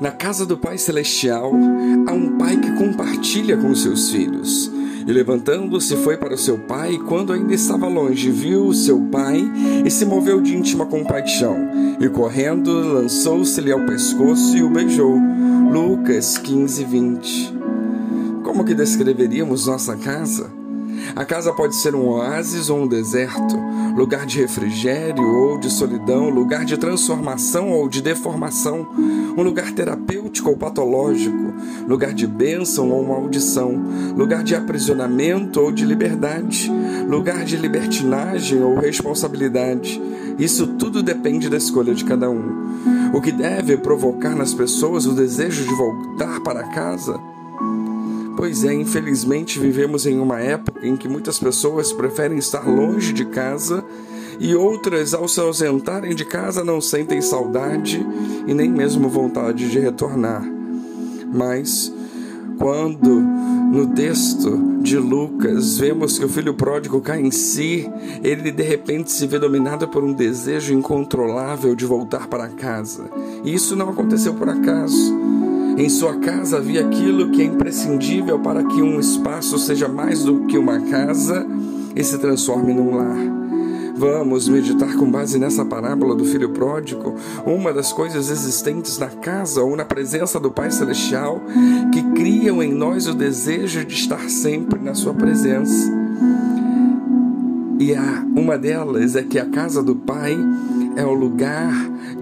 Na casa do Pai Celestial há um pai que compartilha com seus filhos. E levantando-se foi para o seu pai, e quando ainda estava longe, viu o seu pai e se moveu de íntima compaixão. E correndo, lançou-se-lhe ao pescoço e o beijou. Lucas 15, 20. Como que descreveríamos nossa casa? A casa pode ser um oásis ou um deserto, lugar de refrigério ou de solidão, lugar de transformação ou de deformação, um lugar terapêutico ou patológico, lugar de bênção ou maldição, lugar de aprisionamento ou de liberdade, lugar de libertinagem ou responsabilidade. Isso tudo depende da escolha de cada um. O que deve provocar nas pessoas o desejo de voltar para casa Pois é, infelizmente vivemos em uma época em que muitas pessoas preferem estar longe de casa e outras, ao se ausentarem de casa, não sentem saudade e nem mesmo vontade de retornar. Mas, quando no texto de Lucas vemos que o filho pródigo cai em si, ele de repente se vê dominado por um desejo incontrolável de voltar para casa. E isso não aconteceu por acaso. Em sua casa havia aquilo que é imprescindível para que um espaço seja mais do que uma casa e se transforme num lar. Vamos meditar com base nessa parábola do filho pródigo, uma das coisas existentes na casa ou na presença do Pai Celestial que criam em nós o desejo de estar sempre na Sua presença. E a, uma delas é que a casa do Pai é o lugar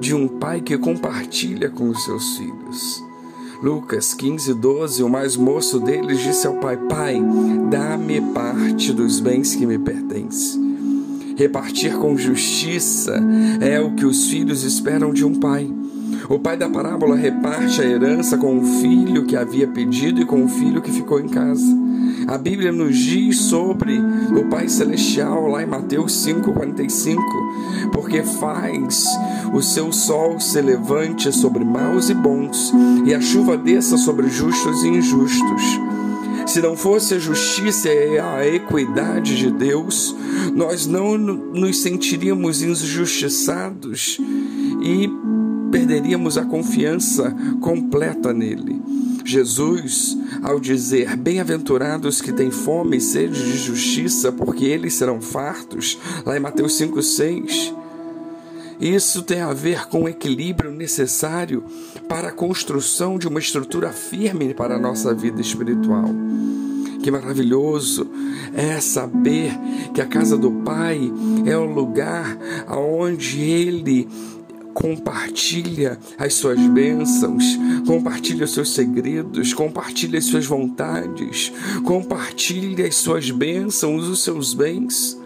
de um pai que compartilha com os seus filhos. Lucas 15, 12, o mais moço deles disse ao pai: Pai, dá-me parte dos bens que me pertencem. Repartir com justiça é o que os filhos esperam de um pai. O pai da parábola reparte a herança com o filho que havia pedido e com o filho que ficou em casa. A Bíblia nos diz sobre o Pai Celestial lá em Mateus 5,45, porque faz o seu sol se levante sobre maus e bons, e a chuva desça sobre justos e injustos. Se não fosse a justiça e a equidade de Deus, nós não nos sentiríamos injustiçados e perderíamos a confiança completa nele. Jesus, ao dizer: Bem-aventurados que têm fome e sede de justiça, porque eles serão fartos, lá em Mateus 5,6. Isso tem a ver com o equilíbrio necessário para a construção de uma estrutura firme para a nossa vida espiritual. Que maravilhoso é saber que a casa do Pai é o lugar onde Ele compartilha as suas bênçãos, compartilha os seus segredos, compartilha as suas vontades, compartilha as suas bênçãos, os seus bens.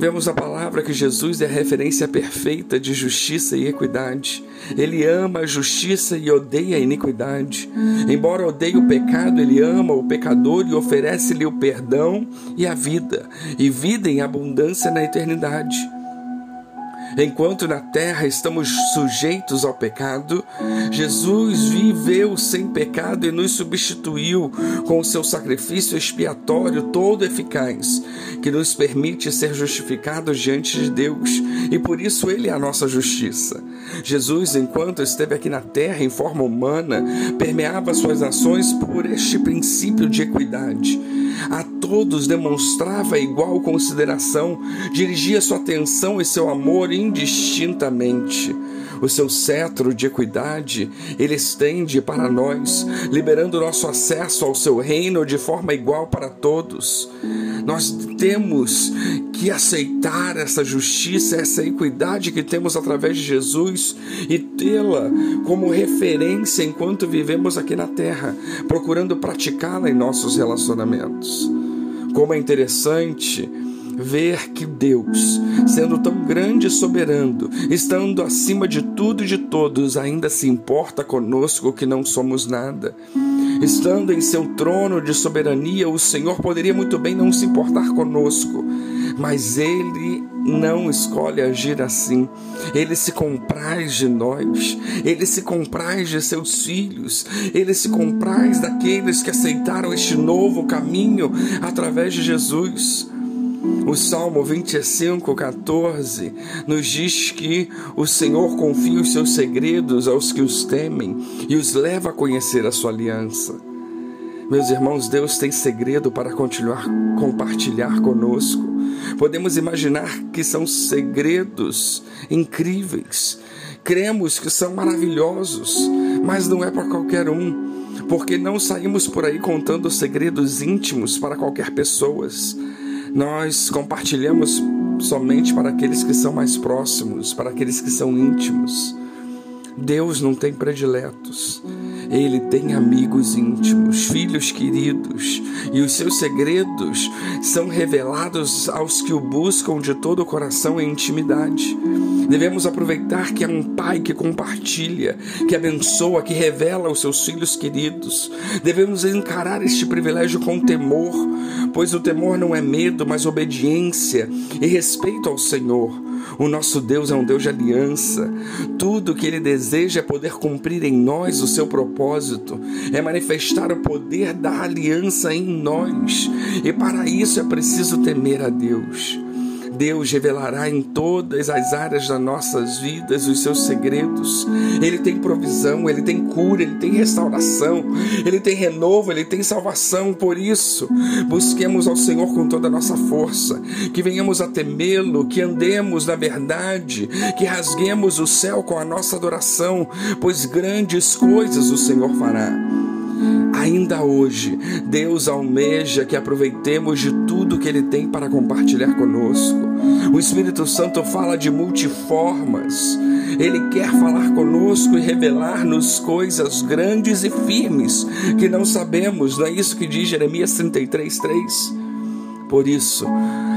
Vemos a palavra que Jesus é a referência perfeita de justiça e equidade. Ele ama a justiça e odeia a iniquidade. Embora odeie o pecado, ele ama o pecador e oferece-lhe o perdão e a vida, e vida em abundância na eternidade. Enquanto na terra estamos sujeitos ao pecado, Jesus viveu sem pecado e nos substituiu com o seu sacrifício expiatório todo eficaz, que nos permite ser justificados diante de Deus, e por isso ele é a nossa justiça. Jesus, enquanto esteve aqui na terra em forma humana, permeava suas ações por este princípio de equidade a todos demonstrava igual consideração, dirigia sua atenção e seu amor indistintamente. O seu cetro de equidade ele estende para nós, liberando nosso acesso ao seu reino de forma igual para todos. Nós temos que aceitar essa justiça, essa equidade que temos através de Jesus e tê-la como referência enquanto vivemos aqui na terra, procurando praticá-la em nossos relacionamentos. Como é interessante ver que Deus, sendo tão grande e soberano, estando acima de tudo e de todos, ainda se importa conosco que não somos nada. Estando em seu trono de soberania, o Senhor poderia muito bem não se importar conosco, mas Ele não escolhe agir assim. Ele se compraz de nós, ele se compraz de seus filhos, ele se compraz daqueles que aceitaram este novo caminho através de Jesus. O Salmo 25, 14 nos diz que o Senhor confia os seus segredos aos que os temem e os leva a conhecer a sua aliança. Meus irmãos, Deus tem segredo para continuar compartilhar conosco. Podemos imaginar que são segredos incríveis. Cremos que são maravilhosos, mas não é para qualquer um porque não saímos por aí contando segredos íntimos para qualquer pessoa. Nós compartilhamos somente para aqueles que são mais próximos, para aqueles que são íntimos. Deus não tem prediletos. Ele tem amigos íntimos, filhos queridos, e os seus segredos são revelados aos que o buscam de todo o coração em intimidade. Devemos aproveitar que é um pai que compartilha, que abençoa, que revela aos seus filhos queridos. Devemos encarar este privilégio com temor, pois o temor não é medo, mas obediência e respeito ao Senhor. O nosso Deus é um Deus de aliança. Tudo que Ele deseja é poder cumprir em nós o seu propósito, é manifestar o poder da aliança em nós. E para isso é preciso temer a Deus. Deus revelará em todas as áreas das nossas vidas os seus segredos. Ele tem provisão, ele tem cura, ele tem restauração, ele tem renovo, ele tem salvação. Por isso, busquemos ao Senhor com toda a nossa força, que venhamos a temê-lo, que andemos na verdade, que rasguemos o céu com a nossa adoração, pois grandes coisas o Senhor fará. Ainda hoje, Deus almeja que aproveitemos de tudo que Ele tem para compartilhar conosco. O Espírito Santo fala de multiformas. Ele quer falar conosco e revelar-nos coisas grandes e firmes que não sabemos. Não é isso que diz Jeremias 33, 3? Por isso,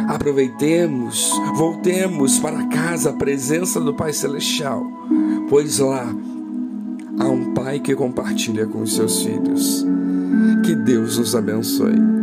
aproveitemos, voltemos para casa, a presença do Pai Celestial, pois lá Há um pai que compartilha com os seus filhos. Que Deus nos abençoe.